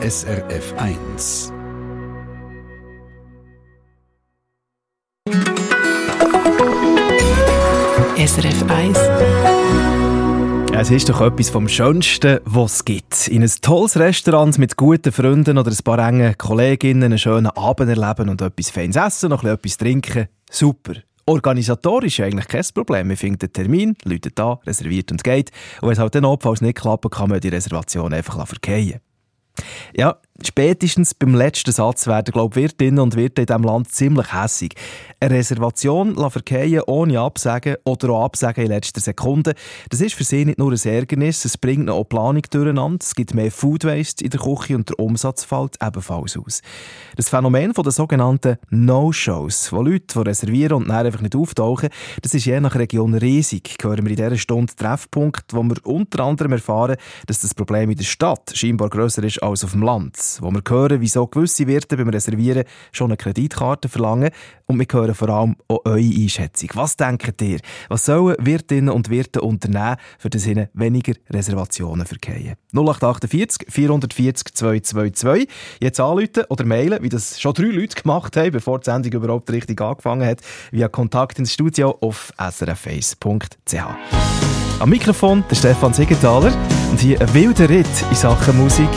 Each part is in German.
SRF 1. SRF 1. Es ist doch etwas vom Schönsten, was es gibt. In ein tolles Restaurant mit guten Freunden oder ein paar engen Kolleginnen einen schönen Abend erleben und etwas Feines essen, noch etwas trinken. Super. Organisatorisch eigentlich kein Problem. Man findet einen Termin, läutet an, reserviert und geht. Und wenn es halt dann notfalls nicht klappt, kann man die Reservation einfach verkehren. Ja, spätestens beim letzten Satz werden, glaube ich, Wirtinnen und Wirte in diesem Land ziemlich hässig. Eine Reservation verkehren ohne Absagen oder auch Absagen in letzter Sekunde, das ist für sie nicht nur ein Ärgernis, es bringt auch Planung durcheinander, es gibt mehr Food Waste in der Küche und der Umsatz fällt ebenfalls aus. Das Phänomen der sogenannten No-Shows, wo Leute die reservieren und dann einfach nicht auftauchen, das ist je nach Region riesig. Hören wir in dieser Stunde Treffpunkt, wo wir unter anderem erfahren, dass das Problem in der Stadt scheinbar grösser ist als auf dem Land. Wo wir hören, wieso gewisse Wirte beim Reservieren schon eine Kreditkarte verlangen und wir hören vor allem auch eure Einschätzung. Was denkt ihr? Was sollen Wirtinnen und Wirte unternehmen, für das ihnen weniger Reservationen verkehren? 0848 440 222. Jetzt anrufen oder mailen, wie das schon drei Leute gemacht haben, bevor die Sendung überhaupt richtig angefangen hat, via Kontakt ins Studio auf srface.ch. Am Mikrofon der Stefan Siegenthaler und hier ein wilder Ritt in Sachen Musik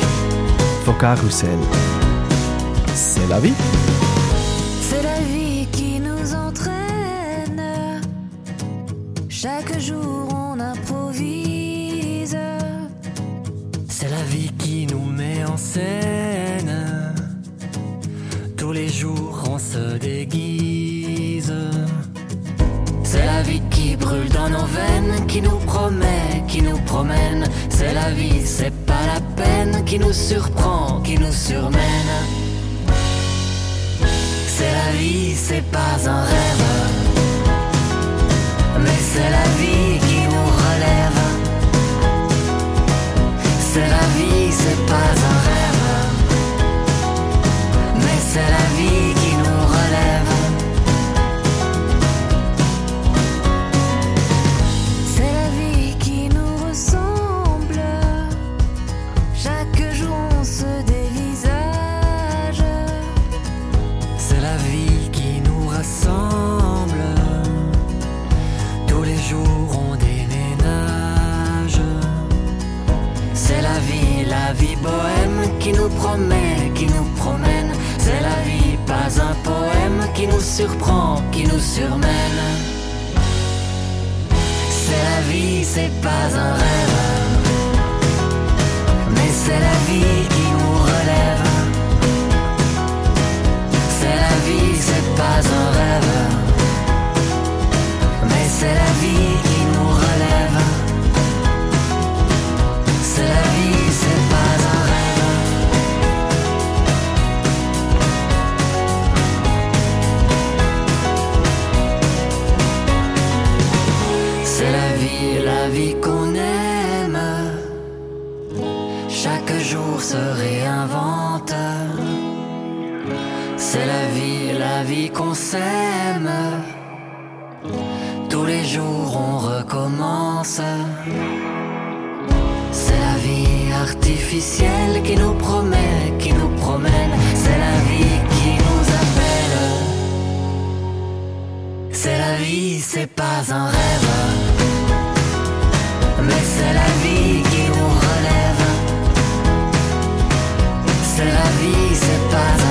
von Carousel. C'est la vie. C'est la vie qui nous entraîne. Chaque jour on improvise. C'est la vie qui nous met en scène. Tous les jours on se déguise. C'est la vie qui brûle dans nos veines, qui nous promet, qui nous promène. C'est la vie, c'est pas la peine, qui nous surprend, qui nous surmène. C'est la vie, c'est pas un rêve, mais c'est la vie qui nous relève. C'est la vie, c'est pas un rêve, mais c'est la vie qui nous promet, qui nous promène. C'est la vie, pas un poème qui nous surprend, qui nous surmène. C'est la vie, c'est pas un rêve. Mais c'est la vie qui nous relève. C'est la vie, c'est pas un rêve. Mais c'est la vie qui se. C'est la vie, la vie qu'on s'aime. Tous les jours on recommence. C'est la vie artificielle qui nous promet, qui nous promène. C'est la vie qui nous appelle. C'est la vie, c'est pas un rêve. Mais c'est la vie La vie, c'est pas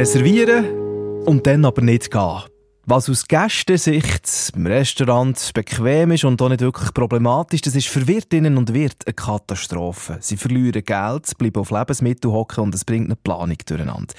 Reservieren und dann aber nicht gehen. Was aus Gästensicht im Restaurant bequem ist und auch nicht wirklich problematisch, das ist für Wirtinnen und Wirt eine Katastrophe. Sie verlieren Geld, bleiben auf Lebensmittel hocken und es bringt eine Planung durcheinander.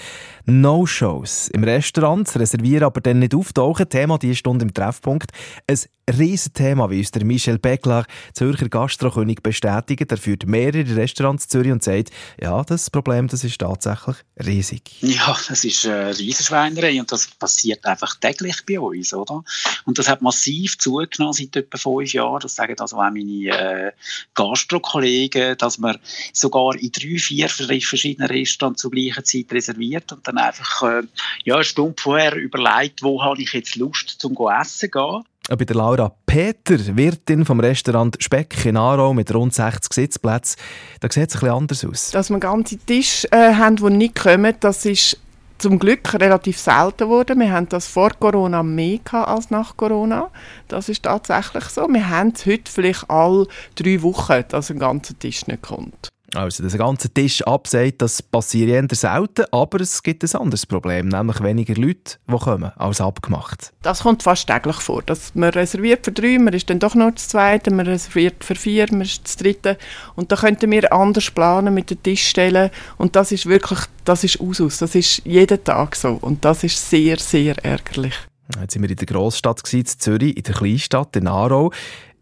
No-Shows im Restaurant, reservieren aber dann nicht auftauchen, Thema diese Stunde im Treffpunkt. Ein Riesenthema, wie uns der Michel Beckler, Zürcher Gastrokönig, bestätigt. Er führt mehrere Restaurants in Zürich und sagt, ja, das Problem das ist tatsächlich riesig. Ja, das ist eine Riesenschweinerei und das passiert einfach täglich bei uns, oder? Und das hat massiv zugenommen seit etwa fünf Jahren. Das sagen also auch meine äh, Gastrokollegen, dass man sogar in drei, vier verschiedenen Restaurants zur gleichen Zeit reserviert und dann einfach äh, ja, eine Stunde vorher überlegt, wo habe ich jetzt Lust zum Essen gehen. Bei der Laura Peter, Wirtin vom Restaurant Speck in Aarau mit rund 60 Sitzplätzen, da sieht es ein bisschen anders aus. Dass wir ganze Tische äh, haben, die nicht kommen, das ist zum Glück relativ selten geworden. Wir haben das vor Corona mehr als nach Corona. Das ist tatsächlich so. Wir haben es heute vielleicht alle drei Wochen, dass ein ganzer Tisch nicht kommt. Also, dass ein ganzer Tisch abseit, das passiert eher selten, aber es gibt ein anderes Problem, nämlich weniger Leute, die kommen, als abgemacht. Das kommt fast täglich vor. Dass man reserviert für drei, man ist dann doch noch das Zweite, man reserviert für vier, man ist das Dritte. Und da könnten wir anders planen mit den Tischstellen. Und das ist wirklich, das ist Usus. Das ist jeden Tag so. Und das ist sehr, sehr ärgerlich. Jetzt sind wir in der Großstadt, in Zürich, in der Kleinstadt, in Aarau.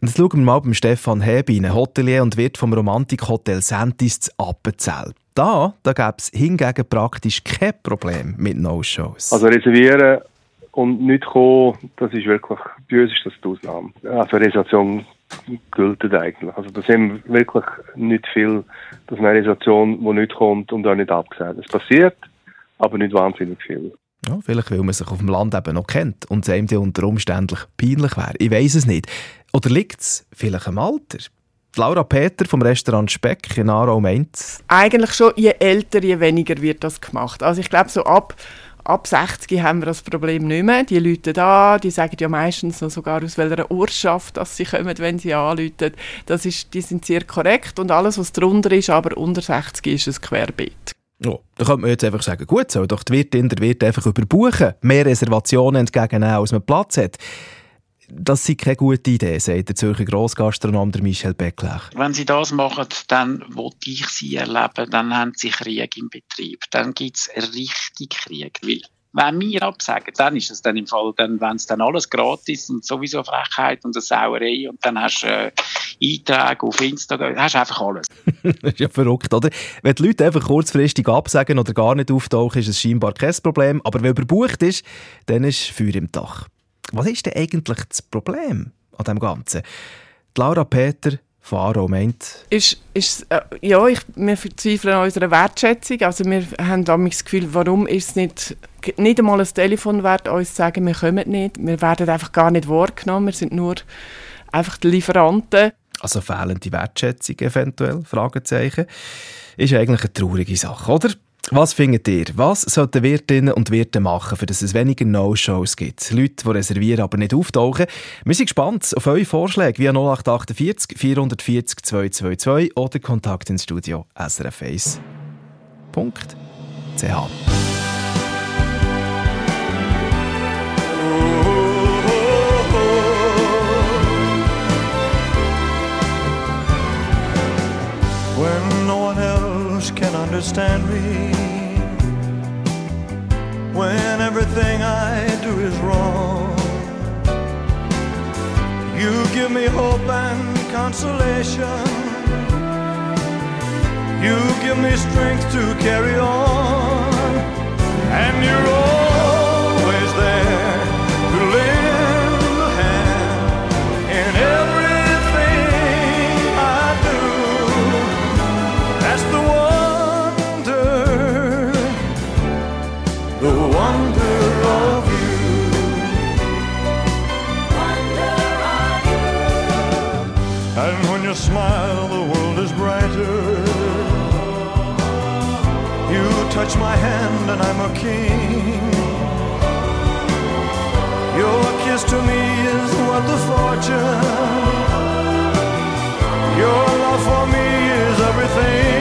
Jetzt schauen wir mal beim Stefan Hebin, Hotelier und Wirt vom Romantikhotel Sentis zu Appenzell. Da, da gäbe es hingegen praktisch kein Problem mit No-Shows. Also reservieren und nicht kommen, das ist wirklich, bei uns ist das die Ausnahme. Also Reservation gilt eigentlich. Also da sind wirklich nicht viel, dass eine Reservation, die nicht kommt und auch nicht abgesagt. Es passiert, aber nicht wahnsinnig viel. Ja, vielleicht, weil man sich auf dem Land eben noch kennt und es einem unter Umständen peinlich wäre. Ich weiß es nicht. Oder liegt es vielleicht am Alter? Laura Peter vom Restaurant Speck in Aarau meint Eigentlich schon, je älter, je weniger wird das gemacht. Also ich glaube, so ab, ab 60 haben wir das Problem nicht mehr. Die Leute da, die sagen ja meistens noch sogar aus welcher Ortschaft dass sie kommen, wenn sie anrufen. Das ist, die sind sehr korrekt und alles, was drunter ist, aber unter 60 ist es querbeet. Oh, da könnte man jetzt einfach sagen, gut so, doch die Wirtin, der wird einfach überbuchen, mehr Reservationen entgegennehmen, als man Platz hat. Das ist keine gute Idee, sagt der Zürcher Grossgastronom Michel Becklech. Wenn Sie das machen, dann will ich Sie erleben, dann haben Sie Krieg im Betrieb. Dann gibt es richtig Krieg. Weil wenn wir absagen, dann ist es dann im Fall, dann, wenn es dann alles gratis und sowieso Frechheit und eine Sauerei und dann hast du äh, Einträge auf Instagram, hast du einfach alles. das ist ja verrückt, oder? Wenn die Leute einfach kurzfristig absagen oder gar nicht auftauchen, ist es scheinbar kein Problem, aber wenn überbucht ist, dann ist Feuer im Dach. Was ist denn eigentlich das Problem an dem Ganzen? Die Laura Peter Faro meint? Ist, ist, äh, ja, ich, wir verzweifeln an unserer Wertschätzung. Also wir haben das Gefühl, warum ist es nicht, nicht einmal ein Telefon wert, uns sagen, wir kommen nicht. Wir werden einfach gar nicht wahrgenommen. Wir sind nur einfach die Lieferanten. Also fehlende Wertschätzung eventuell? Fragezeichen. Ist eigentlich eine traurige Sache, oder? Was findet ihr? Was sollten Wirtinnen und Wirte machen, für dass es weniger No-Shows gibt? Leute, die reservieren, aber nicht auftauchen. Wir sind gespannt auf eure Vorschläge via 0848 440 222 oder Kontakt ins Studio srf1.ch. When no one else can understand me when everything I do is wrong. You give me hope and consolation. You give me strength to carry on. And you're always there touch my hand, and I'm a king. Your kiss to me is worth the fortune. Your love for me is everything.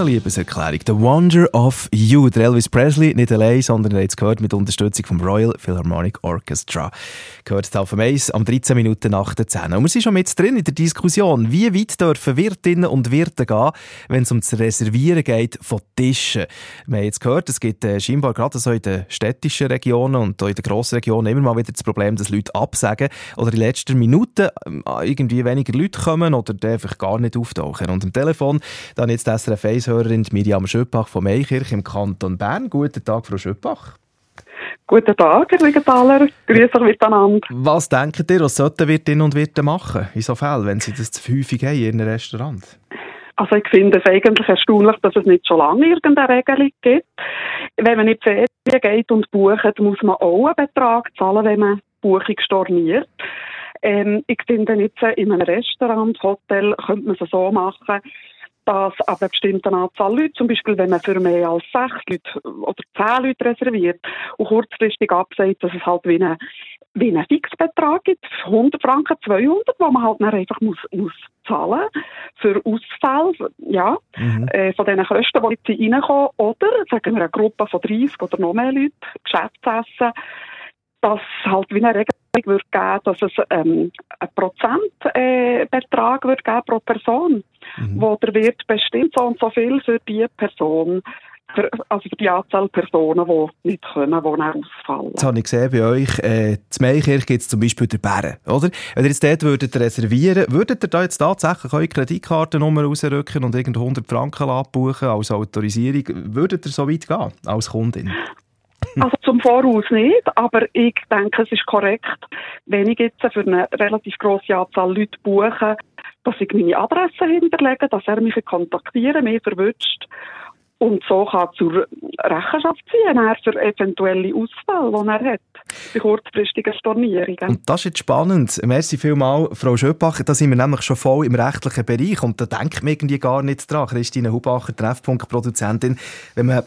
eine Liebeserklärung. The Wonder of You. Der Elvis Presley, nicht allein, sondern ihr habt es gehört, mit Unterstützung vom Royal Philharmonic Orchestra. Gehört es auf Eis am 13 Minuten nach der 10. Und wir sind schon jetzt drin in der Diskussion. Wie weit dürfen Wirtinnen und Wirte gehen, wenn es um das Reservieren geht von Tischen? Wir haben jetzt gehört, es gibt äh, scheinbar gerade so in den städtischen Regionen und auch in den grossen Regionen immer mal wieder das Problem, dass Leute absagen oder in letzter Minute ähm, irgendwie weniger Leute kommen oder einfach gar nicht auftauchen. Und am Telefon, dann jetzt SRF 1 Mithörerin Miriam Schöppach von Meikirch im Kanton Bern. Guten Tag, Frau Schöppach. Guten Tag, Herr Wiegenthaler. Grüße euch miteinander. Was denken ihr, was sollten Wirtinnen und Wirte machen, in so Fällen, wenn sie das zu häufig haben in ihrem Restaurant? Also ich finde es eigentlich erstaunlich, dass es nicht schon lange irgendeine Regelung gibt. Wenn man in die Ferien geht und bucht, muss man auch einen Betrag zahlen, wenn man die Buchung storniert. Ähm, ich finde jetzt, in einem Restaurant, Hotel, könnte man es so machen, dass ab einer bestimmten Anzahl Leute, zum Beispiel wenn man für mehr als sechs Leute oder zehn Leute reserviert und kurzfristig absagt, dass es halt wie ein wie einen Fixbetrag gibt, 100 Franken, 200, wo man halt dann einfach muss, muss zahlen für Ausfälle, ja, Mhm. äh, von diesen Kosten, die jetzt reinkommen. Oder, sagen wir, eine Gruppe von 30 oder noch mehr Leute, Geschäftsessen, dass halt wie eine Regelung wird geben, dass es ähm, einen Prozentbetrag äh, wird geben pro Person, wo der Wirt bestimmt so und so viel für die Person, für, also für die Anzahl Personen, die nicht können, die dann ausfallen. Jetzt habe ich gesehen, bei euch, äh, zu Meikirch gibt es zum Beispiel den Bären, oder? Wenn ihr jetzt dort würdet reservieren, würdet ihr da jetzt tatsächlich eure Kreditkartennummer rausrücken und irgend 100 Franken abbuchen als Autorisierung? Würdet ihr so weit gehen, als Kundin? Also zum Voraus nicht, aber ich denke, es ist korrekt, wenn ich jetzt für eine relativ grosse Anzahl Leute buche, dass ich meine Adresse hinterlege, dass er mich kontaktieren mich verwünscht und so kann zur Rechenschaft ziehen, er für eventuelle Ausfälle, die er hat, bei kurzfristigen Stornierungen. Und das ist jetzt spannend. Merci vielmals, Frau Schöppach. Da sind wir nämlich schon voll im rechtlichen Bereich und da denkt man irgendwie gar nicht dran. Christine Hubacher, Treffpunkt-Produzentin. Wenn man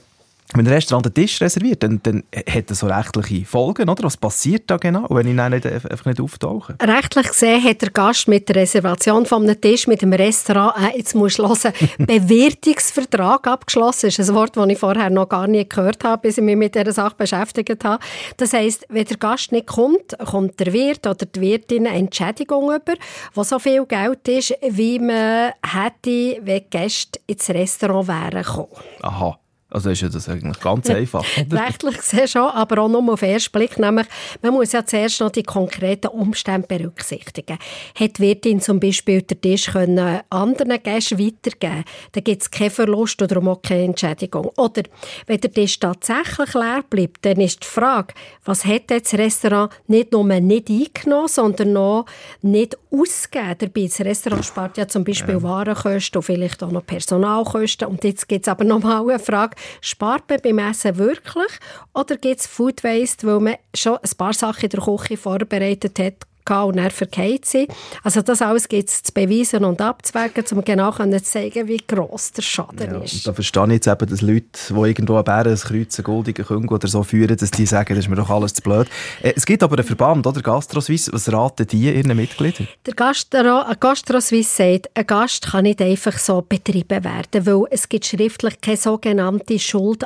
wenn ein Restaurant einen Tisch reserviert, dann, dann hat das so rechtliche Folgen, oder? Was passiert da genau, wenn ich dann nicht, einfach nicht auftauche? Rechtlich gesehen hat der Gast mit der Reservation von einem Tisch mit dem Restaurant, äh, jetzt musst du hören, Bewirtungsvertrag abgeschlossen. Das ist ein Wort, das ich vorher noch gar nie gehört habe, bis ich mich mit dieser Sache beschäftigt habe. Das heisst, wenn der Gast nicht kommt, kommt der Wirt oder die Wirtin eine Entschädigung über, was so viel Geld ist, wie man hätte, wenn Gäste ins Restaurant wären gekommen. Aha. Also ist ja das eigentlich ganz einfach. oder? Rechtlich gesehen schon, aber auch nur auf den ersten Blick. Nämlich, man muss ja zuerst noch die konkreten Umstände berücksichtigen. Hat die Wirtin zum Beispiel den Tisch können anderen Gästen weitergeben dann gibt es keinen Verlust oder auch keine Entschädigung. Oder wenn der Tisch tatsächlich leer bleibt, dann ist die Frage, was hat das Restaurant nicht nur nicht eingenommen, sondern noch nicht ausgegeben dabei. Das Restaurant spart ja zum Beispiel Warenkosten und vielleicht auch noch Personalkosten. Und jetzt gibt es aber noch mal eine Frage, spart man beim Essen wirklich oder gibt es Food Waste, weil man schon ein paar Sachen in der Küche vorbereitet hat und dann verkehrt sie. Also das alles gibt es zu beweisen und abzuwägen, um genau zu zeigen, wie gross der Schaden Ja, ist. da verstehe ich jetzt eben, dass Leute, die irgendwo einen Bären, ein Kreuz, einen goldigen Küng oder so führen, dass die sagen, das ist mir doch alles zu blöd. Äh, Es gibt aber einen Verband, oder? GastroSuisse. Was raten die ihren Mitgliedern? Der Gastro, ein GastroSuisse sagt, ein Gast kann nicht einfach so betrieben werden, weil es gibt schriftlich keine sogenannte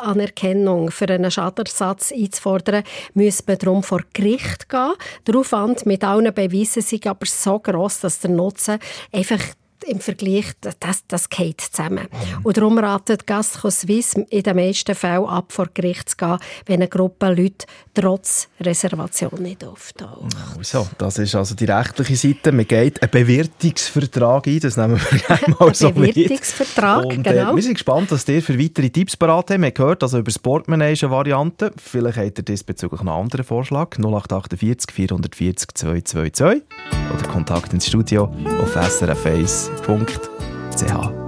Schuldanerkennung. Für einen Schadenersatz einzufordern, müsste man darum vor Gericht gehen. Der Aufwand mit allen Beweisen ist aber so gross, dass der Nutzen einfach im Vergleich, das, das geht zusammen. Und darum ratet Gastro Suisse in den meisten Fällen ab, vor Gericht zu gehen, wenn eine Gruppe Leute trotz Reservation nicht auftaucht. Also, das ist also die rechtliche Seite. Man geht einen Bewirtungsvertrag ein, das nehmen wir gerne mal so mit. Bewirtungsvertrag, Und, genau. Äh, wir sind gespannt, was ihr für weitere Tipps parat habt. Wir haben gehört, also über das Portemonnaie ist eine Variante. Vielleicht habt ihr diesbezüglich einen anderen Vorschlag. 0848 440 222 oder Kontakt ins Studio auf srf1.ch. Yeah.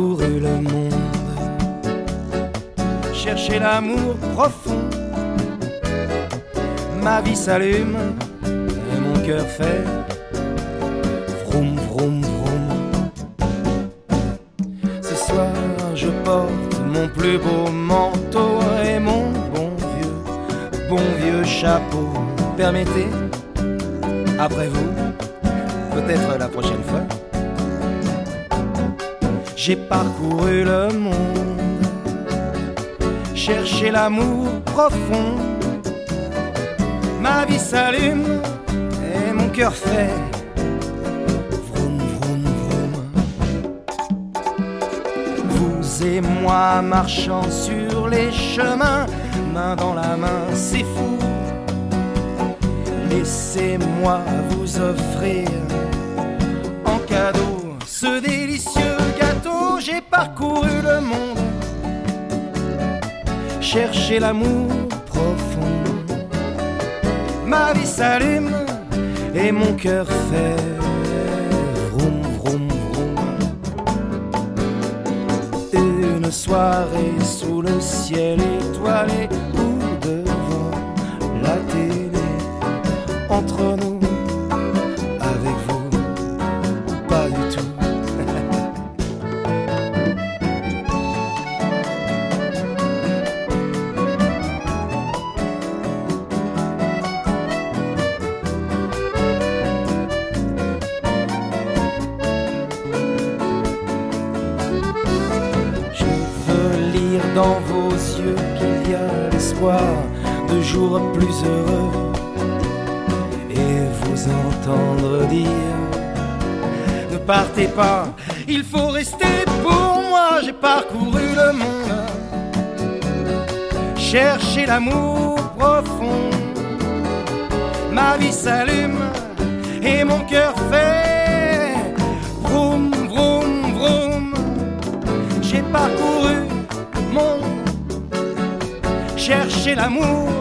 le monde, chercher l'amour profond. Ma vie s'allume et mon cœur fait J'ai parcouru le monde, cherché l'amour profond. Ma vie s'allume et mon cœur fait. Vous et moi marchant sur les chemins, main dans la main, c'est fou. Laissez-moi vous offrir parcouru le monde, chercher l'amour profond. Ma vie s'allume et mon cœur fait vroom vroom vroom. Une soirée sous le ciel étoilé plus heureux et vous entendre dire Ne partez pas, il faut rester pour moi, j'ai parcouru le monde, chercher l'amour profond. Ma vie s'allume et mon cœur fait vroom vroom vroom. J'ai parcouru le monde, chercher l'amour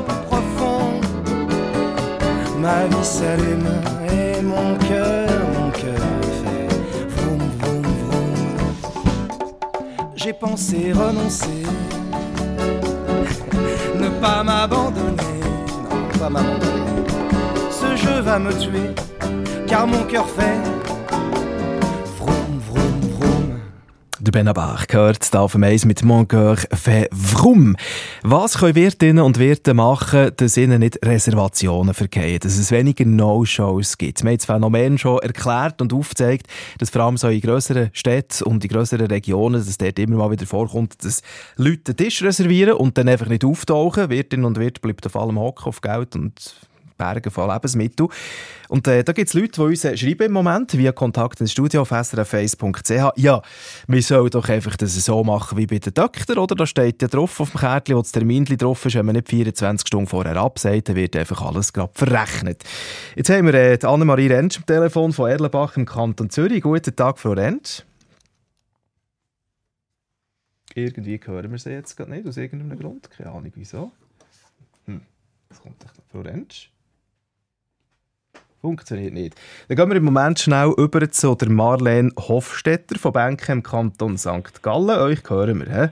Ma vie s'allume et mon cœur, mon cœur fait vroom vroom vroom. J'ai pensé renoncer, ne pas m'abandonner, non pas m'abandonner. Ce jeu va me tuer, car mon cœur fait Der Benabar gehört da auf dem Eis mit Mon Coeur fait. Was können Wirtinnen und Wirte machen, dass ihnen nicht Reservationen vergehen, dass es weniger No-Shows gibt? Wir haben das Phänomen schon erklärt und aufgezeigt, dass vor allem so in grösseren Städten und in grösseren Regionen, dass dort immer mal wieder vorkommt, dass Leute den Tisch reservieren und dann einfach nicht auftauchen. Wirtinnen und Wirte bleiben auf allem hocken auf Geld und Bergen von Lebensmitteln. Und äh, da gibt es Leute, die uns äh, schreiben im Moment via Kontakt ins Studio auf srf1.ch. Ja, wir sollen doch einfach das so machen wie bei den Doktor, oder? Da steht ja drauf auf dem Kärtchen, wo das Termin drauf ist, wenn man nicht 24 Stunden vorher absagt, dann wird einfach alles gerade verrechnet. Jetzt haben wir äh, die Annemarie Rentsch am Telefon von Erlenbach im Kanton Zürich. Guten Tag, Frau Rentsch. Irgendwie hören wir sie jetzt gerade nicht, aus irgendeinem Grund. Keine Ahnung, wieso. Hm. Was kommt Frau Rentsch? Funktioniert nicht. Dann gehen wir im Moment schnell über zu der Marlene Hofstetter von Benken im Kanton St. Gallen. Euch hören wir, hä?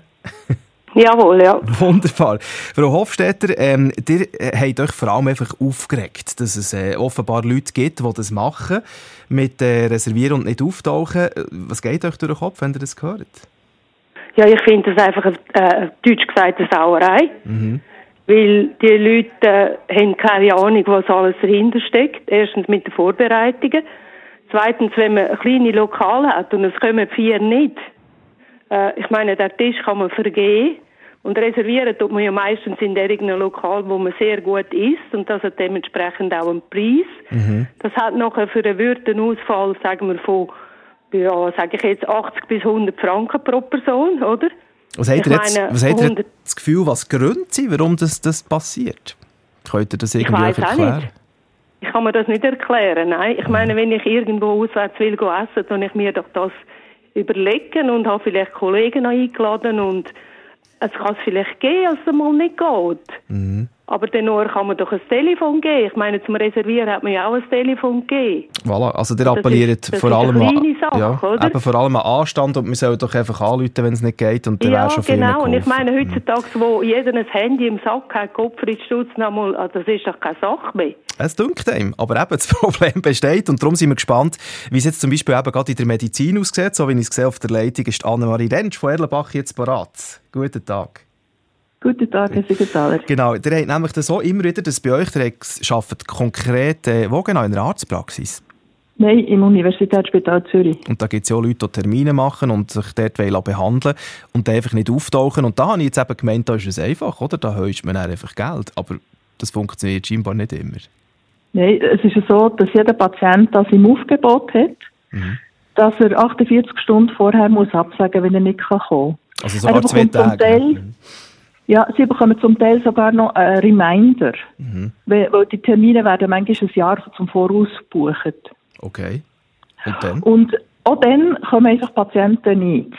Jawohl, ja. Wunderbar. Frau Hofstetter, ähm, ihr äh, habt euch vor allem einfach aufgeregt, dass es äh, offenbar Leute gibt, die das machen, mit äh, Reservieren und nicht auftauchen. Was geht euch durch den Kopf, wenn ihr das hört? Ja, ich finde das einfach, äh, deutsch gesagt, eine Sauerei. Mhm. Weil die Leute äh, haben keine Ahnung, was alles dahinter steckt. Erstens mit den Vorbereitungen. Zweitens, wenn man ein kleines Lokal hat und es kommen vier nicht. Äh, ich meine, der Tisch kann man vergehen. Und reservieren tut man ja meistens in irgendeinem Lokal, wo man sehr gut isst. Und das hat dementsprechend auch einen Preis. Mhm. Das hat nachher für einen Würdenausfall, sagen wir, von, ja, sage ich jetzt, 80 bis 100 Franken pro Person, oder? Was habt Ich ihr jetzt, was habt ihr 100 das Gefühl, was Gründe sind, warum das, das passiert? Könnt ihr das Ich irgendwie auch erklären? nicht. Ich kann mir das nicht erklären, nein. Ich meine, wenn ich irgendwo auswärts will essen, dann ich mir doch das überlegen und habe vielleicht Kollegen eingeladen und es kann es vielleicht gehen, dass es mal nicht geht. Mhm. Aber nur kann man doch ein Telefon geben. Ich meine, zum Reservieren hat man ja auch ein Telefon gegeben. Voilà, also der Das appelliert ist- das vor allem an, Sache, ja, oder? eben vor allem an Anstand und wir sollen doch einfach anrufen, wenn es nicht geht und dann Ja, schon viel mehr genau. Und ich meine, heutzutage, wo jeder ein Handy im Sack hat, Gottfried Stutz, nochmal, also das ist doch keine Sache mehr. Es dünkt einem, aber eben das Problem besteht und darum sind wir gespannt, wie es jetzt zum Beispiel eben gerade in der Medizin aussieht. So wie ich es sehe auf der Leitung ist Annemarie Rentsch von Erlenbach jetzt parat. Guten Tag. Guten Tag, Herr Siegenthaler. Genau, ihr habt nämlich das so immer wieder, dass bei euch, ihr arbeitet konkret, äh, wo genau, in der Arztpraxis? Nein, im Universitätsspital Zürich. Und da gibt es ja auch Leute, die Termine machen und sich dort wollen behandeln und einfach nicht auftauchen. Und da habe ich jetzt eben gemeint, da ist es einfach, oder? Da heuscht man einfach Geld. Aber das funktioniert scheinbar nicht immer. Nein, es ist ja so, dass jeder Patient das im Aufgebot hat, Mhm. dass er 48 Stunden vorher muss absagen wenn er nicht kann kommen Also Er sogar zwei Tage. Ja, sie bekommen zum Teil sogar noch einen Reminder, Mhm. weil, weil die Termine werden manchmal ein Jahr zum Voraus gebucht. Okay. Und dann? Und auch dann kommen einfach Patienten nicht.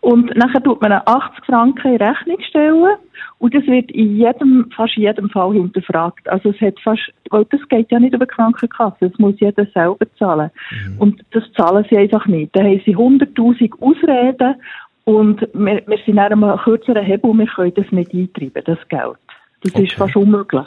Und nachher tut man eine 80 Franken in Rechnung stellen und das wird in jedem, fast jedem Fall hinterfragt. Also es hat fast, weil das geht ja nicht über die Krankenkasse, das muss jeder selber zahlen. Und das zahlen sie einfach nicht. Da haben sie 100'000 Ausreden und wir, wir sind in einem kürzeren Hebel, wir können das nicht eintreiben, das Geld. Das ist fast unmöglich.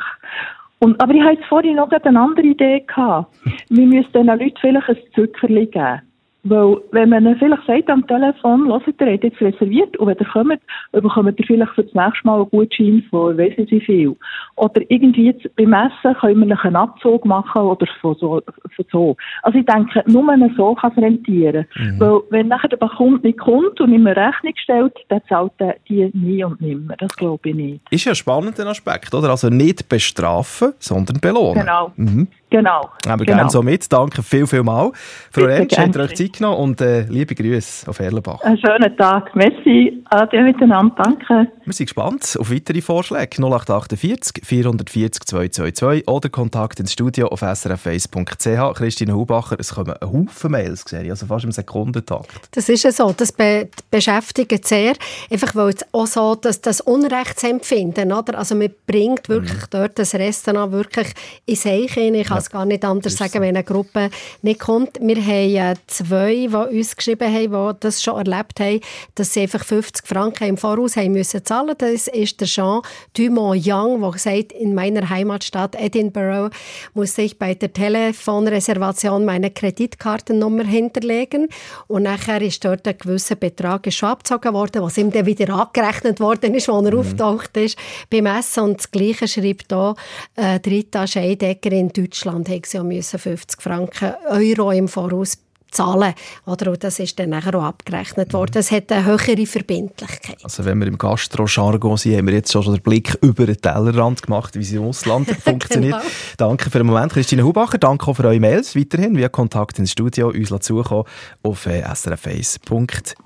Und, aber ich hatte jetzt vorhin noch eine andere Idee gehabt. Wir müssen diesen Leuten vielleicht ein Zuckerli geben. Weil, wenn man vielleicht sagt am Telefon, hört ihr, habt jetzt reserviert, und wenn ihr kommt, bekommt ihr vielleicht für das nächste Mal einen Gutschein von, weiss nicht wie viel. Oder irgendwie jetzt beim Essen können wir einen Abzug machen oder von so, von so. Also ich denke, nur so kann es rentieren. Weil, wenn nachher der Kunde nicht kommt und nicht mehr Rechnung stellt, dann zahlt er die nie und nimmer. Das glaube ich nicht. Ist ja ein spannender Aspekt, oder? Also nicht bestrafen, sondern belohnen. Genau. Mhm. Genau. Aber genau. gerne so mit. Danke viel, viel mal. Frau Rentsch, habt ihr euch Zeit genommen und äh, liebe Grüße auf Erlenbach. Einen schönen Tag. Merci. Ade miteinander. Danke. Wir sind gespannt auf weitere Vorschläge. 0848 440 222 oder Kontakt ins Studio auf srf1.ch. Christine Hubacher, es kommen ein Haufen Mails, sehe ich, also fast im Sekundentakt. Das ist ja so, das be beschäftigt sehr, einfach weil es auch so, dass das Unrechtsempfinden, oder? Also man bringt wirklich dort das Restaurant wirklich ins Heich hinein. Ich kann es gar nicht anders sagen, wenn eine Gruppe nicht kommt. Wir haben äh, zwei, die uns geschrieben haben, die das schon erlebt haben, dass sie einfach 50 50 Franken im Voraus haben müssen zahlen. Das ist der Jean Dumont Young, der sagt, in meiner Heimatstadt Edinburgh muss ich bei der Telefonreservation meine Kreditkartennummer hinterlegen und nachher ist dort ein gewisser Betrag schon abgezogen worden, was ihm dann wieder angerechnet worden ist, als er mhm. auftaucht ist beim Essen. Und das Gleiche schreibt hier äh, Rita Scheidegger in Deutschland, hat sie müssen 50 Franken Euro im Voraus zahlen. Oder? Und das ist dann nachher auch abgerechnet worden. Das hat eine höhere Verbindlichkeit. Also wenn wir im Gastro-Jargon sind, haben wir jetzt schon den Blick über den Tellerrand gemacht, wie es im Ausland funktioniert. genau. Danke für den Moment, Christine Hubacher. Danke auch für eure Mails weiterhin via Kontakt ins Studio uns zukommen auf äh, srf1.ch.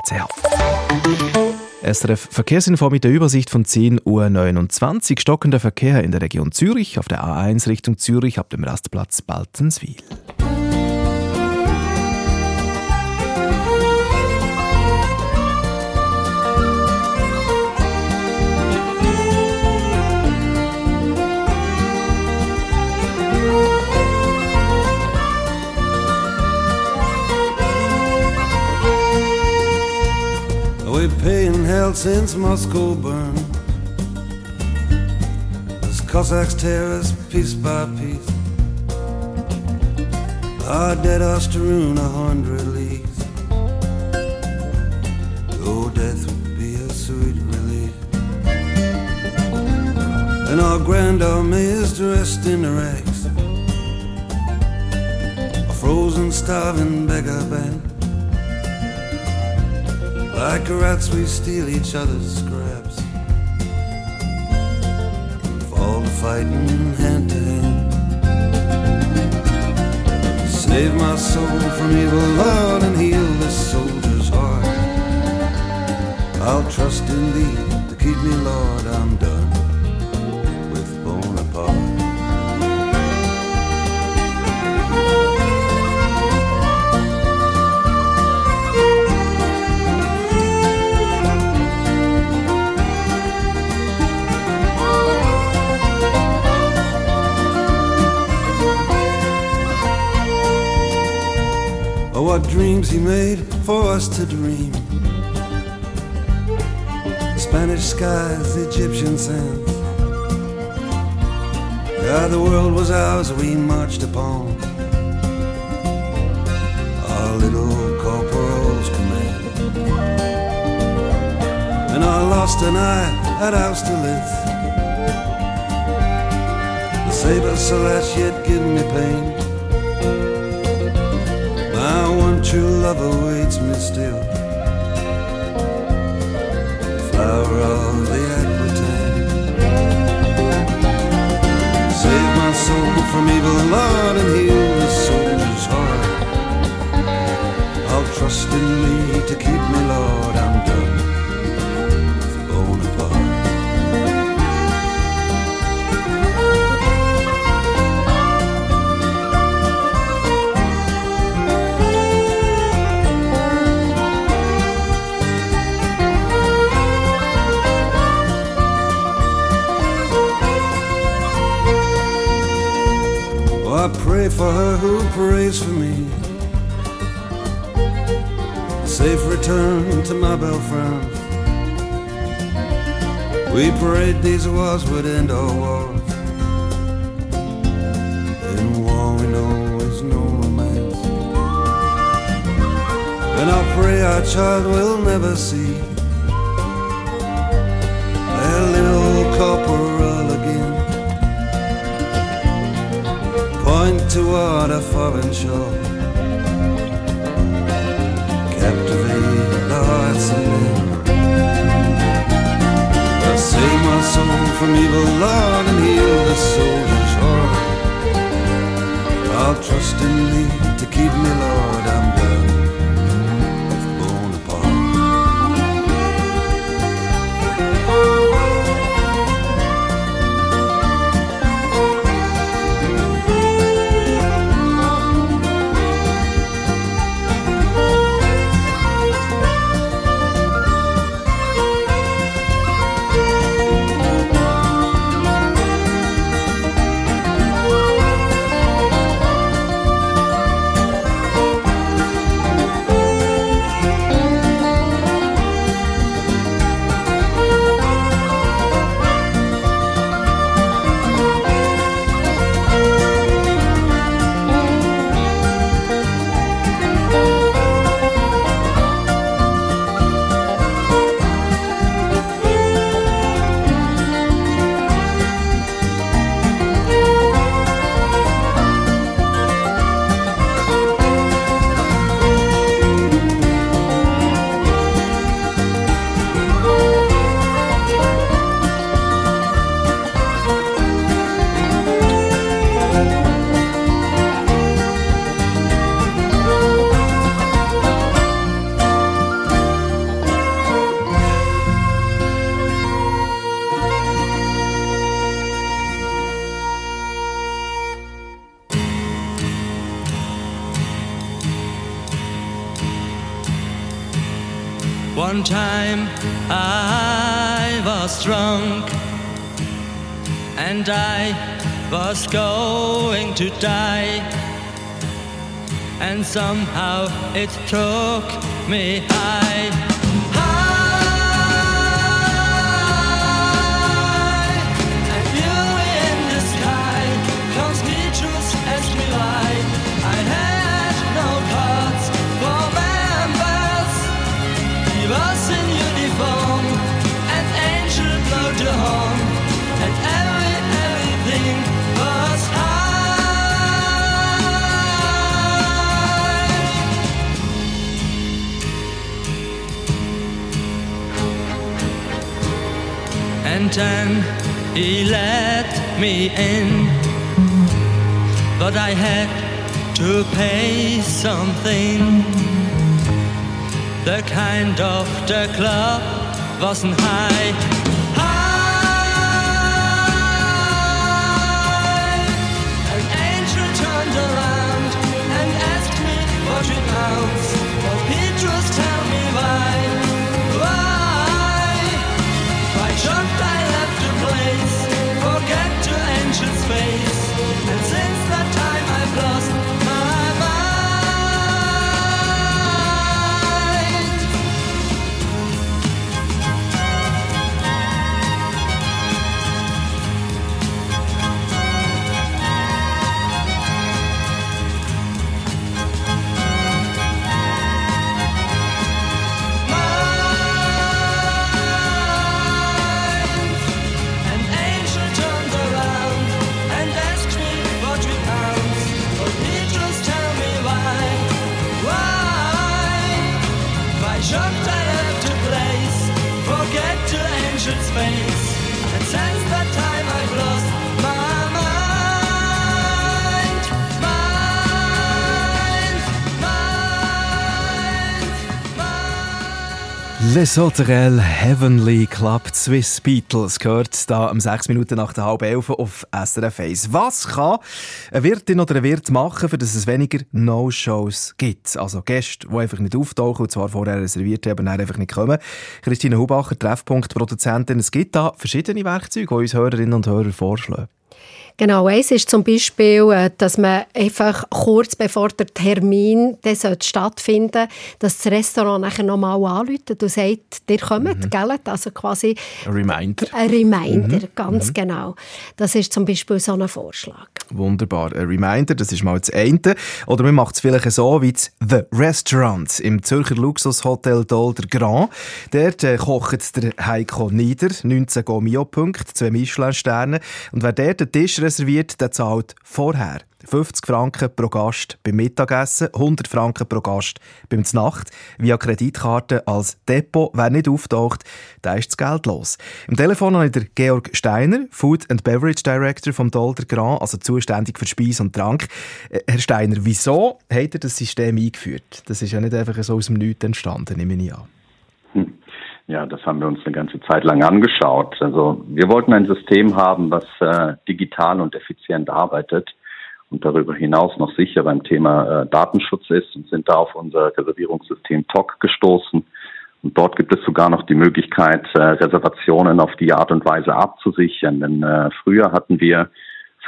SRF Verkehrsinfo mit der Übersicht von 10.29 Uhr. Stockender Verkehr in der Region Zürich, auf der A1 Richtung Zürich ab dem Rastplatz Baltenswil. We pay in hell since Moscow burned. As Cossacks tear us piece by piece. Our dead are strewn a hundred leagues. Oh, death would be a sweet relief. And our grand army is dressed in rags. A frozen, starving beggar band. Like rats, we steal each other's scraps. Fall to fighting hand to hand. Save my soul from evil, Lord, and heal this soldier's heart. I'll trust in thee to keep me, Lord, I'm done. What dreams he made for us to dream. Spanish skies, Egyptian sands. Yeah, the world was ours, we marched upon. Our little corporal's command. And I lost an eye at Austerlitz. The saber slash yet give me pain. True love awaits me still. Flower of the Aquitaine. Save my soul from evil, Lord, and heal the soldier's heart. I'll trust in me to keep me, Lord, I'm done. For her who prays for me. A Safe return to my bell friends. We prayed these wars would end all wars. In war we know is no romance. And I pray our child will never see toward a foreign shore. Captivate the hearts of men. I save my soul from evil, Lord, and heal the soldier's heart. I'll trust in thee to keep me, Lord, and I was going to die. And somehow it took me high. And he let me in, but I had to pay something. The kind of the club wasn't. High. Sauterelles Heavenly Club Swiss Beatles gehört da um sechs Minuten nach der halben elf auf SRF 1. Was kann eine Wirtin oder ein Wirt machen, für dass es weniger No-Shows gibt? Also Gäste, die einfach nicht auftauchen und zwar vorher reserviert haben, dann einfach nicht kommen. Christine Hubacher, Treffpunkt-Produzentin. Es gibt da verschiedene Werkzeuge, die uns Hörerinnen und Hörer vorschlagen. Genau, eins ist zum Beispiel, äh, dass man einfach kurz bevor der Termin sollte stattfinden dass das Restaurant nachher nochmal anruft und sagt, ihr kommt, gell? Also quasi Ein Reminder. ein Reminder, Mhm, ganz mhm. genau. Das ist zum Beispiel so ein Vorschlag. Wunderbar. Ein Reminder, das ist mal das eine. Oder man macht es vielleicht so wie das The Restaurant im Zürcher Luxushotel Dolder Grand. Dort äh, kocht der Heiko Nieder, 19 Gomio-Punkte, zwei Michelin-Sterne. Und wer dort den Tisch reserviert, der zahlt vorher. 50 Franken pro Gast beim Mittagessen, 100 Franken pro Gast beim Znacht, via Kreditkarte als Depot. Wer nicht auftaucht, der ist das Geld los. Im Telefon habe ich den Georg Steiner, Food and Beverage Director vom Dolder Grand, also zuständig für Speis und Trank. Äh, Herr Steiner, wieso hat er das System eingeführt? Das ist ja nicht einfach so aus dem Nichts entstanden, nehme ich an. Ja, das haben wir uns eine ganze Zeit lang angeschaut. Also wir wollten ein System haben, was äh, digital und effizient arbeitet und darüber hinaus noch sicher beim Thema äh, Datenschutz ist und sind da auf unser Reservierungssystem TOC gestoßen. Und dort gibt es sogar noch die Möglichkeit, äh, Reservationen auf die Art und Weise abzusichern. Denn äh, früher hatten wir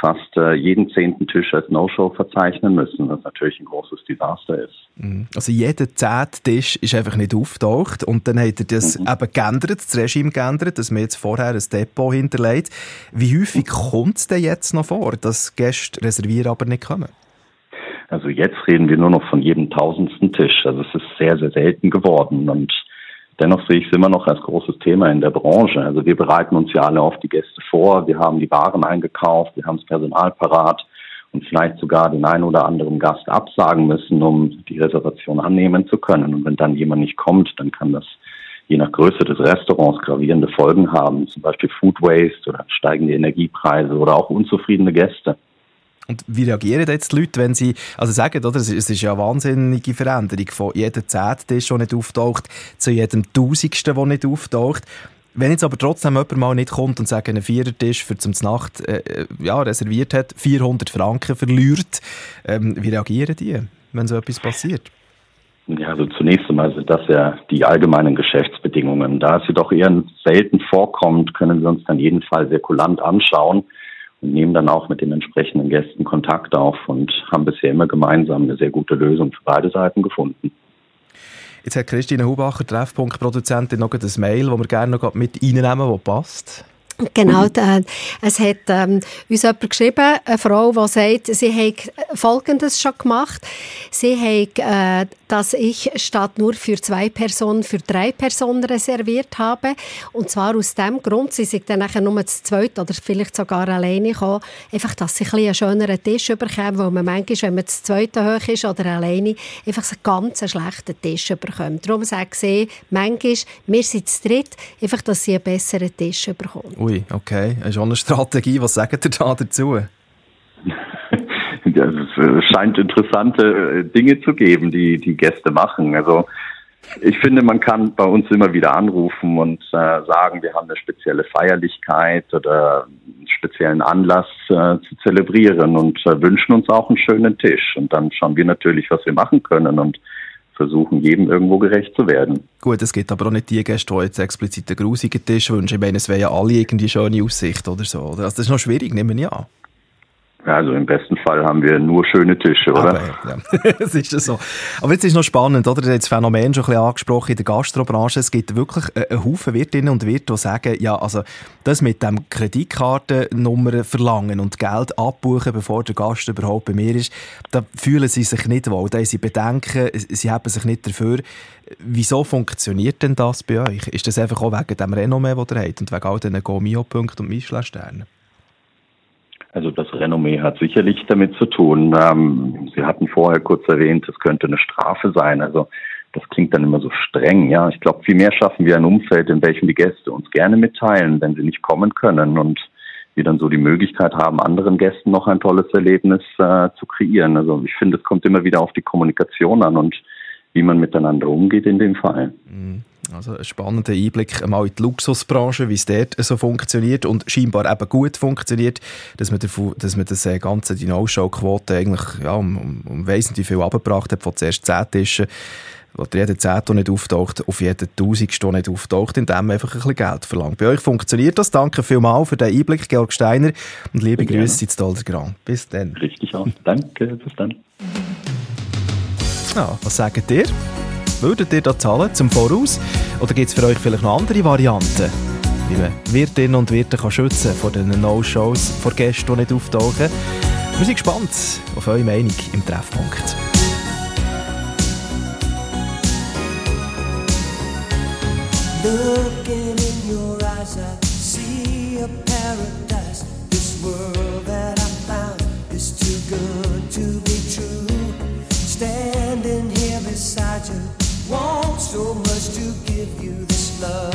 fast äh, jeden zehnten Tisch als No-Show verzeichnen müssen, was natürlich ein großes Desaster ist. Mhm. Also jeder zehnte Tisch ist einfach nicht auftaucht und dann hat er das eben geändert, das Regime geändert, dass man jetzt vorher ein Depot hinterlegt. Wie häufig kommt es denn jetzt noch vor, dass Gäste reservieren, aber nicht kommen? Also jetzt reden wir nur noch von jedem tausendsten Tisch. Also es ist sehr, sehr selten geworden und dennoch sehe ich es immer noch als großes Thema in der Branche. Also wir bereiten uns ja alle auf die Gäste vor, wir haben die Waren eingekauft, wir haben das Personal parat und vielleicht sogar den einen oder anderen Gast absagen müssen, um die Reservation annehmen zu können. Und wenn dann jemand nicht kommt, dann kann das je nach Größe des Restaurants gravierende Folgen haben, zum Beispiel Food Waste oder steigende Energiepreise oder auch unzufriedene Gäste. Und wie reagieren jetzt die Leute, wenn sie, also sagen, oder, es ist ja eine wahnsinnige Veränderung von jedem Zehnten, der schon nicht auftaucht, zu jedem Tausendsten, der nicht auftaucht. Wenn jetzt aber trotzdem jemand mal nicht kommt und sagt, einen Vierertisch für zum Nacht äh, äh, ja, reserviert hat, 400 Franken verliert, ähm, wie reagieren die, wenn so etwas passiert? Ja, also zunächst einmal sind das ja die allgemeinen Geschäftsbedingungen. Da es jedoch eher selten vorkommt, können wir uns dann jeden Fall sehr kulant anschauen nehmen dann auch mit den entsprechenden Gästen Kontakt auf und haben bisher immer gemeinsam eine sehr gute Lösung für beide Seiten gefunden. Jetzt hat Christine Hubacher, Treffpunkt-Produzentin, noch ein Mail, das wir gerne noch mit reinnehmen, das passt. Genau, da, es hat ähm, uns jemand geschrieben, eine Frau, die sagt, sie hat Folgendes schon gemacht. Sie hat, äh, dass ich statt nur für zwei Personen, für drei Personen reserviert habe. Und zwar aus dem Grund, sie sind dann nachher nur zu zweit oder vielleicht sogar alleine gekommen, einfach, dass sie ein einen schöneren Tisch bekommen, weil man manchmal, wenn man zu zweit hoch ist oder alleine, einfach einen ganz schlechten Tisch bekommt. Darum sagt sie, manchmal, wir sind zu dritt, einfach, dass sie einen besseren Tisch bekommen. Ui, okay. Das ist auch eine Strategie. Was sagt ihr da dazu? Ja, es scheint interessante äh, Dinge zu geben, die die Gäste machen. Also ich finde, man kann bei uns immer wieder anrufen und äh, sagen, wir haben eine spezielle Feierlichkeit oder einen speziellen Anlass äh, zu zelebrieren und äh, wünschen uns auch einen schönen Tisch. Und dann schauen wir natürlich, was wir machen können und versuchen, jedem irgendwo gerecht zu werden. Gut, es gibt aber auch nicht die Gäste, die jetzt explizit einen grusigen Tisch wünschen. Ich meine, es wären ja alle irgendwie schöne Aussicht oder so. Also das ist noch schwierig, nehmen wir an. Also im besten Fall haben wir nur schöne Tische, oder? Aber, ja. es ist so. Aber jetzt ist noch spannend, oder? Du hast das Phänomen schon ein bisschen angesprochen in der Gastrobranche. Es gibt wirklich einen Haufen Wirtinnen und Wirte, die sagen, ja, also das mit dem Kreditkartennummer verlangen und Geld abbuchen, bevor der Gast überhaupt bei mir ist, da fühlen sie sich nicht wohl. Da haben sie Bedenken, sie haben sich nicht dafür. Wieso funktioniert denn das bei euch? Ist das einfach auch wegen dem Renommee, das ihr habt und wegen all diesen Go-Mio-Punkten und Michelin-Sternen? Also das Renommee hat sicherlich damit zu tun. Ähm, Sie hatten vorher kurz erwähnt, es könnte eine Strafe sein. Also das klingt dann immer so streng. Ja, ich glaube, vielmehr schaffen wir ein Umfeld, in welchem die Gäste uns gerne mitteilen, wenn sie nicht kommen können und wir dann so die Möglichkeit haben, anderen Gästen noch ein tolles Erlebnis äh, zu kreieren. Also ich finde, es kommt immer wieder auf die Kommunikation an und wie man miteinander umgeht in dem Fall. Also ein spannender Einblick mal in die Luxusbranche, wie es dort so funktioniert und scheinbar eben gut funktioniert, dass man, davon, dass man das äh, ganze die No-Show-Quote eigentlich ja, um, um, um wesentlich viel abgebracht hat, von zuerst 10 Tischen, wo jeder Zehnte nicht auftaucht, auf jeden Tausendste nicht auftaucht, indem man einfach ein bisschen Geld verlangt. Bei euch funktioniert das. Danke vielmals für den Einblick, Georg Steiner, und liebe Sehr. Grüße ins Doldergram. Bis dann. Richtig auch. Danke, bis dann. Ja, was sagt ihr? Würdet ihr da zahlen zum Voraus? Oder gibt es für euch vielleicht noch andere Varianten? Wie man Wirtinnen und Wirte kann schützen vor den No-Shows, vor Gästen, die nicht auftauchen. Wir sind gespannt auf eure Meinung im Treffpunkt. Looking in your eyes, I see a paradise. This world that I found is too good to be true. Standing here beside you, want so much to give you this love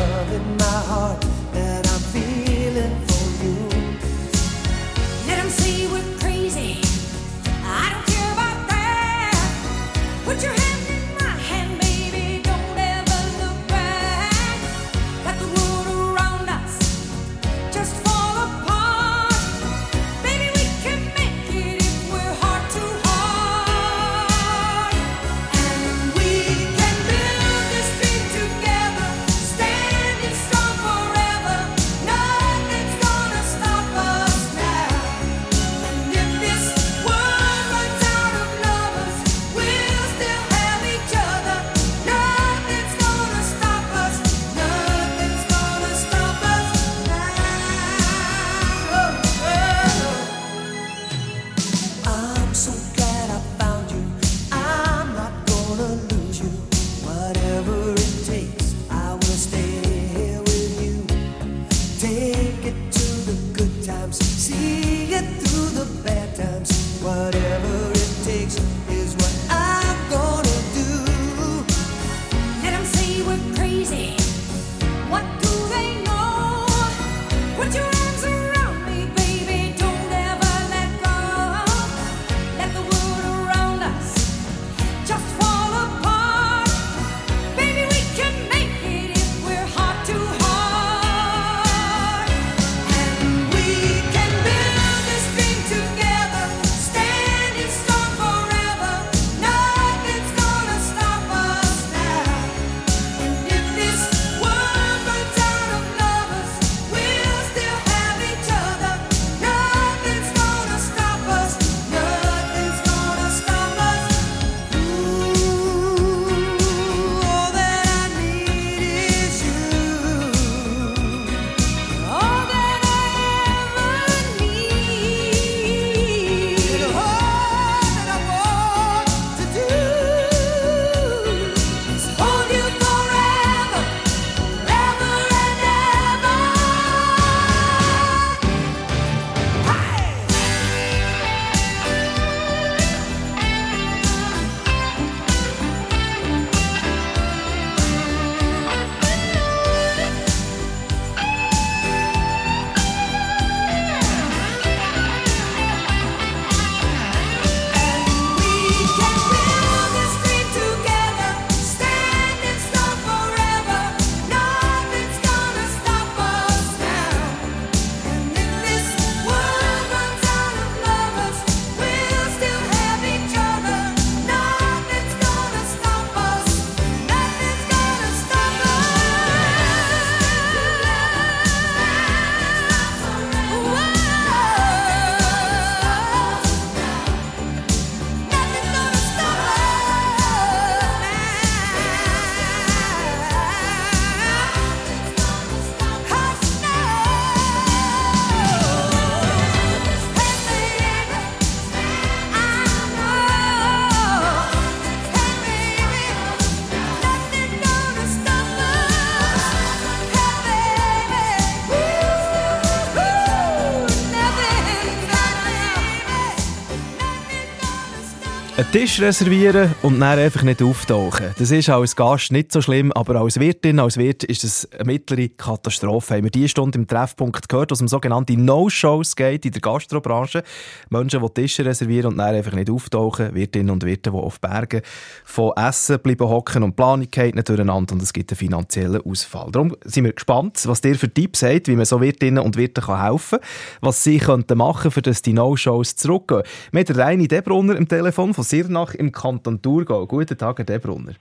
Tisch reservieren und dann einfach nicht auftauchen. Das ist als Gast nicht so schlimm, aber als Wirtin, als Wirt ist es eine mittlere Katastrophe. Haben wir diese Stunde im Treffpunkt gehört, es um sogenannte No-Shows geht in der Gastrobranche. Menschen, die Tische reservieren und dann einfach nicht auftauchen. Wirtinnen und Wirte, die auf Bergen von Essen bleiben hocken und Planung nicht durcheinander und es gibt einen finanziellen Ausfall. Darum sind wir gespannt, was dir für Tipps habt, wie man so Wirtinnen und Wirten helfen kann, was sie könnten machen, für dass die No-Shows zurückgehen. Wir Reini Debrunner im Telefon von Sirnach im Kanton Thurgau. Guten Tag, Herr Debrunner.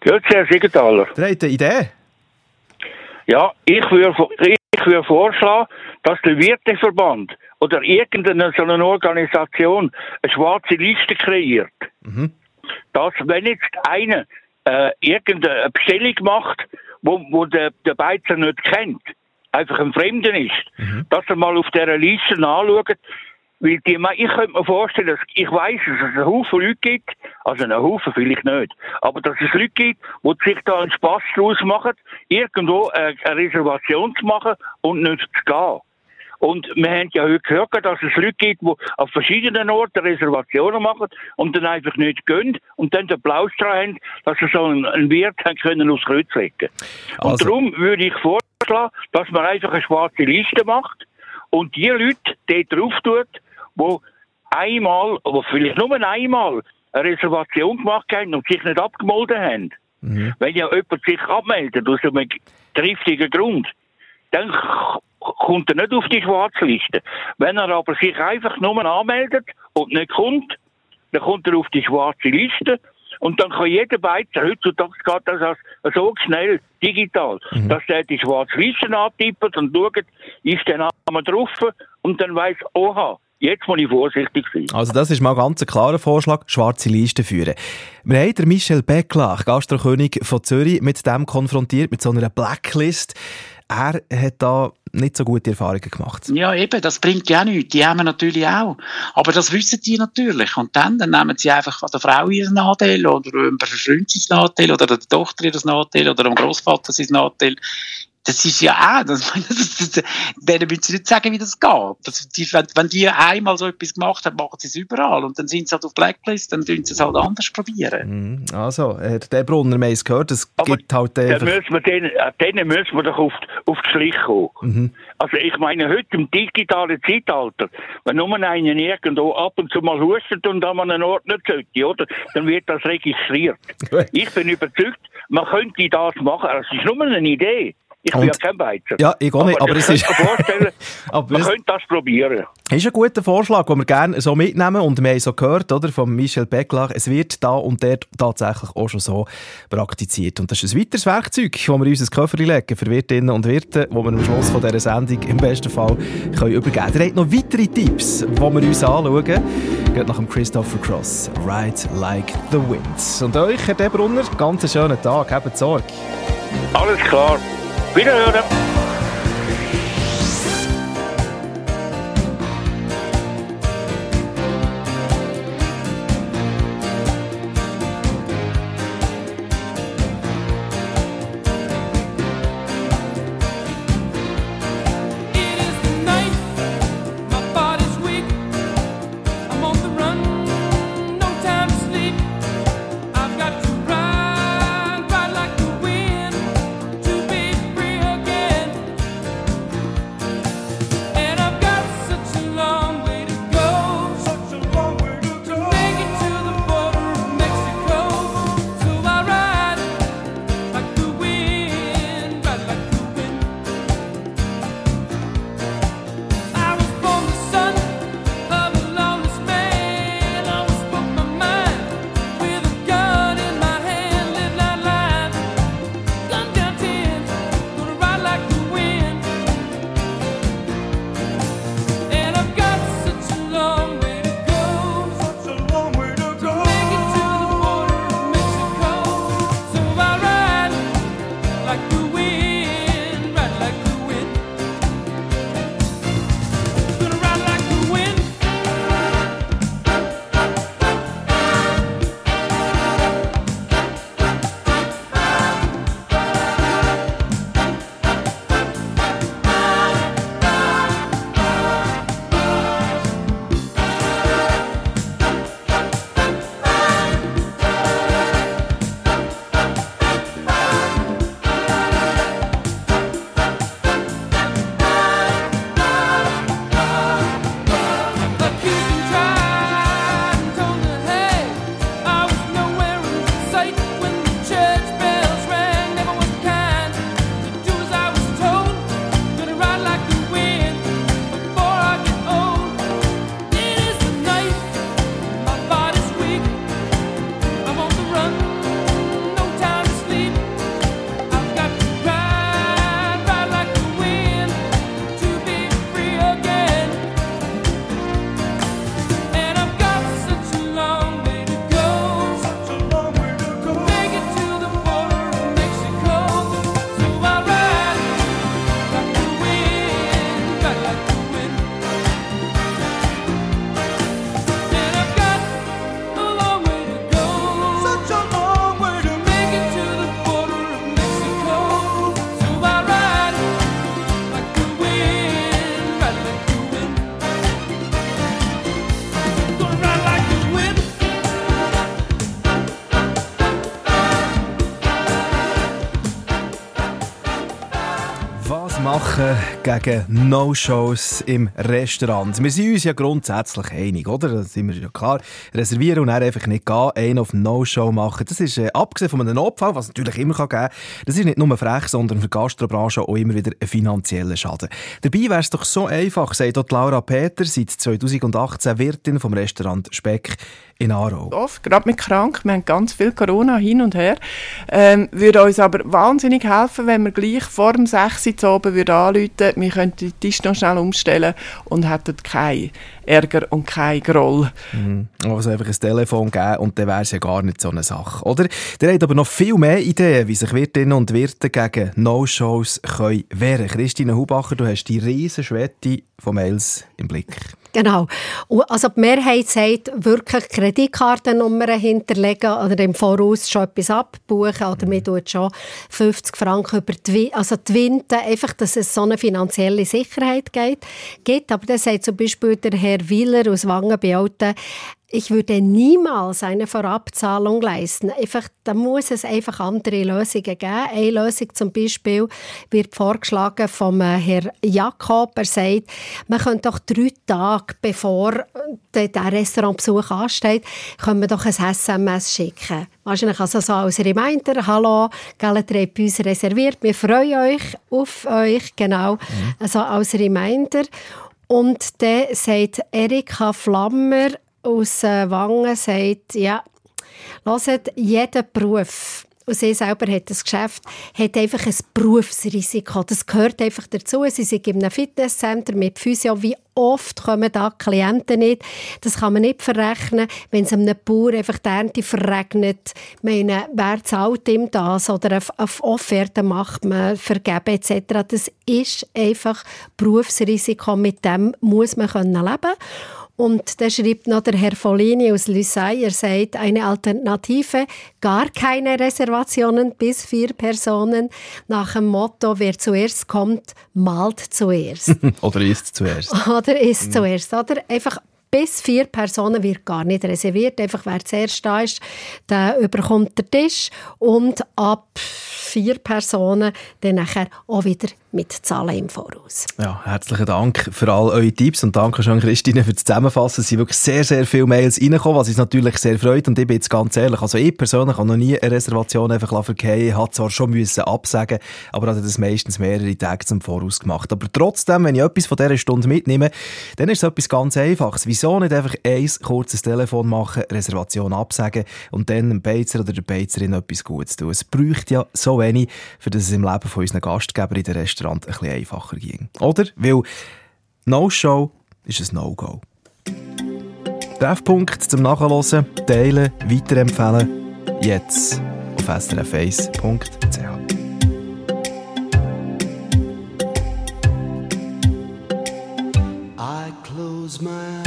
Grüezi, Herr Siegenthaler. Der hat eine Idee? Ja, ich würde, ich würde vorschlagen, dass der Wirteverband oder irgendeine so eine Organisation eine schwarze Liste kreiert. Dass, wenn jetzt einer äh, irgendeine Bestellung macht, wo, wo der, der Beizer nicht kennt, einfach ein Fremder ist, dass er mal auf dieser Liste nachschaut, weil die, ich könnte mir vorstellen, dass ich weiß, dass es einen Haufen Leute gibt, also einen Haufen vielleicht nicht, aber dass es Leute gibt, die sich da einen Spass draus machen, irgendwo äh, eine Reservation zu machen und nicht zu gehen. Und wir haben ja heute gehört, dass es Leute gibt, die auf verschiedenen Orten Reservationen machen und dann einfach nicht gehen und dann den Applaus daran haben, dass sie so einen, Wirt haben können aufs Kreuz legen. Und Also- darum würde ich vorschlagen, dass man einfach eine schwarze Liste macht und die Leute dort drauf tut, die einmal, oder vielleicht nur einmal, eine Reservation gemacht haben und sich nicht abgemeldet haben. Wenn ja jemand sich abmeldet aus einem triftigen Grund, dann kommt er nicht auf die Schwarzliste. Wenn er aber sich einfach nur anmeldet und nicht kommt, dann kommt er auf die schwarze Liste und dann kann jeder Beizer, heutzutage geht das so schnell digital, dass der die schwarze Liste antippt und schaut, ist der Name drauf und dann weiß, oha, jetzt muss ich vorsichtig sein. Also das ist mal ganz ein klarer Vorschlag, schwarze Liste führen. Wir haben den Michel Becklach, Gastrokönig von Zürich, mit dem konfrontiert, mit so einer Blacklist. Er hat da nicht so gute Erfahrungen gemacht. Ja, eben, das bringt ja auch nichts. Die haben wir natürlich auch. Aber das wissen die natürlich. Und dann, dann nehmen sie einfach an der Frau ihren Nachteil oder dem Freund sein Nachteil oder der Tochter ihren Nachteil oder dem Großvater sein Nachteil. Das ist ja auch, das, das, das, denen müssen sie nicht sagen, wie das geht. Das, die, wenn, wenn die einmal so etwas gemacht haben, machen sie es überall. Und dann sind sie halt auf Blacklist, dann tun sie es halt anders probieren. Mhm. Also, Herr Debrunner, wir haben es gehört, es gibt halt Dann einfach... müssen wir denen, äh, denen müssen wir doch auf, auf die Schliche kommen. Mhm. Also ich meine, heute im digitalen Zeitalter, wenn nur einer irgendwo ab und zu mal hustet und an einem Ort nicht sollte, oder, dann wird das registriert. ich bin überzeugt, man könnte das machen. Es ist nur eine Idee. Ich bin Und- ja kein Beizer. Ja, ich auch nicht, aber ich es ist- Aber man es- könnte das probieren. ist ein guter Vorschlag, den wir gerne so mitnehmen. Und wir haben so gehört, oder, von Michel Becklach, es wird da und dort tatsächlich auch schon so praktiziert. Und das ist ein weiteres Werkzeug, das wir in unser Köfferli legen für Wirtinnen und Wirte, wo wir am Schluss von dieser Sendung im besten Fall können übergeben können. Ihr habt noch weitere Tipps, die wir uns anschauen. Geht nach dem Christopher Cross. Ride like the wind. Und euch, Herr Debrunner, ganz einen schönen Tag. Habt Sorge. Alles klar. Wiederhören. Machen gegen No-Shows im Restaurant. Wir sind uns ja grundsätzlich einig, oder? Da sind wir ja klar. Reservieren und dann einfach nicht gehen, einen auf No-Show machen. Das ist, äh, abgesehen von einem Notfall, was es natürlich immer kann geben kann, das ist nicht nur frech, sondern für die Gastrobranche auch immer wieder ein finanzieller Schaden. Dabei wäre es doch so einfach, sagt dort Laura Peter, seit 2018 Wirtin vom Restaurant Speck in Aarau. oft, gerade mit krank, wir haben ganz viel Corona hin und her, ähm, würde uns aber wahnsinnig helfen, wenn wir gleich vor dem 6 Uhr zu oben würde anrufen, wir könnten den Tisch noch schnell umstellen und hätten keinen Ärger und keinen Groll. Mhm. Also einfach ein Telefon geben und dann wäre es ja gar nicht so eine Sache, oder? Der hat aber noch viel mehr Ideen, wie sich Wirtinnen und Wirte gegen No-Shows können wehren Christine Hubacher, du hast die riesen Schwette von Mails im Blick. Genau. Und Also die Mehrheit sagt, wirklich Kreditkartennummern hinterlegen oder im Voraus schon etwas abbuchen oder man tut schon 50 Franken über die, also die Winde, einfach, dass es so eine finanzielle Sicherheit geht, gibt. Aber das sagt zum Beispiel der Herr Wieler aus Wangen bei Alten, ich würde niemals eine Vorabzahlung leisten. Einfach, da muss es einfach andere Lösungen geben. Eine Lösung zum Beispiel wird vorgeschlagen vom äh, Herrn Jakob. Er sagt, man könnte doch drei Tage bevor der, der Restaurantbesuch ansteht, können wir doch ein SMS schicken. Wahrscheinlich also so als Reminder, hallo, Gallet habt bei uns reserviert, wir freuen euch auf euch, genau, also als Reminder. Und dann sagt Erika Flammer aus äh, Wangen, sagt, ja, hört, jeder Beruf, und sie selber hat das Geschäft, hat einfach ein Berufsrisiko. Das gehört einfach dazu. Sie sind in einem Fitnesscenter mit Physio. Wie oft kommen da Klienten nicht? Das kann man nicht verrechnen, wenn es einem Bauer einfach die Ernte verregnet. Meine, wer zahlt ihm das? Oder auf, auf Offerten macht man vergeben etc. Das ist einfach Berufsrisiko. Mit dem muss man können leben und da schreibt noch der Herr Folini aus Lysay, er sagt, eine Alternative, gar keine Reservationen bis vier Personen nach dem Motto, wer zuerst kommt, malt zuerst. Oder ist zuerst. Oder ist zuerst. Oder einfach bis vier Personen wird gar nicht reserviert. Einfach wer zuerst da ist, der überkommt den Tisch. Und ab vier Personen dann nachher auch wieder mitzahlen im Voraus. Ja, herzlichen Dank für all eure Tipps und danke schon Christine für das Zusammenfassen. Es sind wirklich sehr, sehr viele Mails reingekommen, was uns natürlich sehr freut und ich bin jetzt ganz ehrlich, also ich persönlich habe noch nie eine Reservation einfach vergeben, habe zwar schon müssen absagen, aber habe das meistens mehrere Tage zum Voraus gemacht. Aber trotzdem, wenn ich etwas von dieser Stunde mitnehme, dann ist es etwas ganz Einfaches. Wieso nicht einfach ein kurzes Telefon machen, Reservation absagen und dann dem Beizer oder der Beizerin etwas Gutes tun. Es braucht ja so wenig, für dass es im Leben von unseren Gastgebern in den Restaurant ein einfacher ging. Oder? Weil No-Show ist ein No-Go. Treffpunkt zum Nachhören, teilen, weiterempfehlen. Jetzt auf srf1.ch. I close my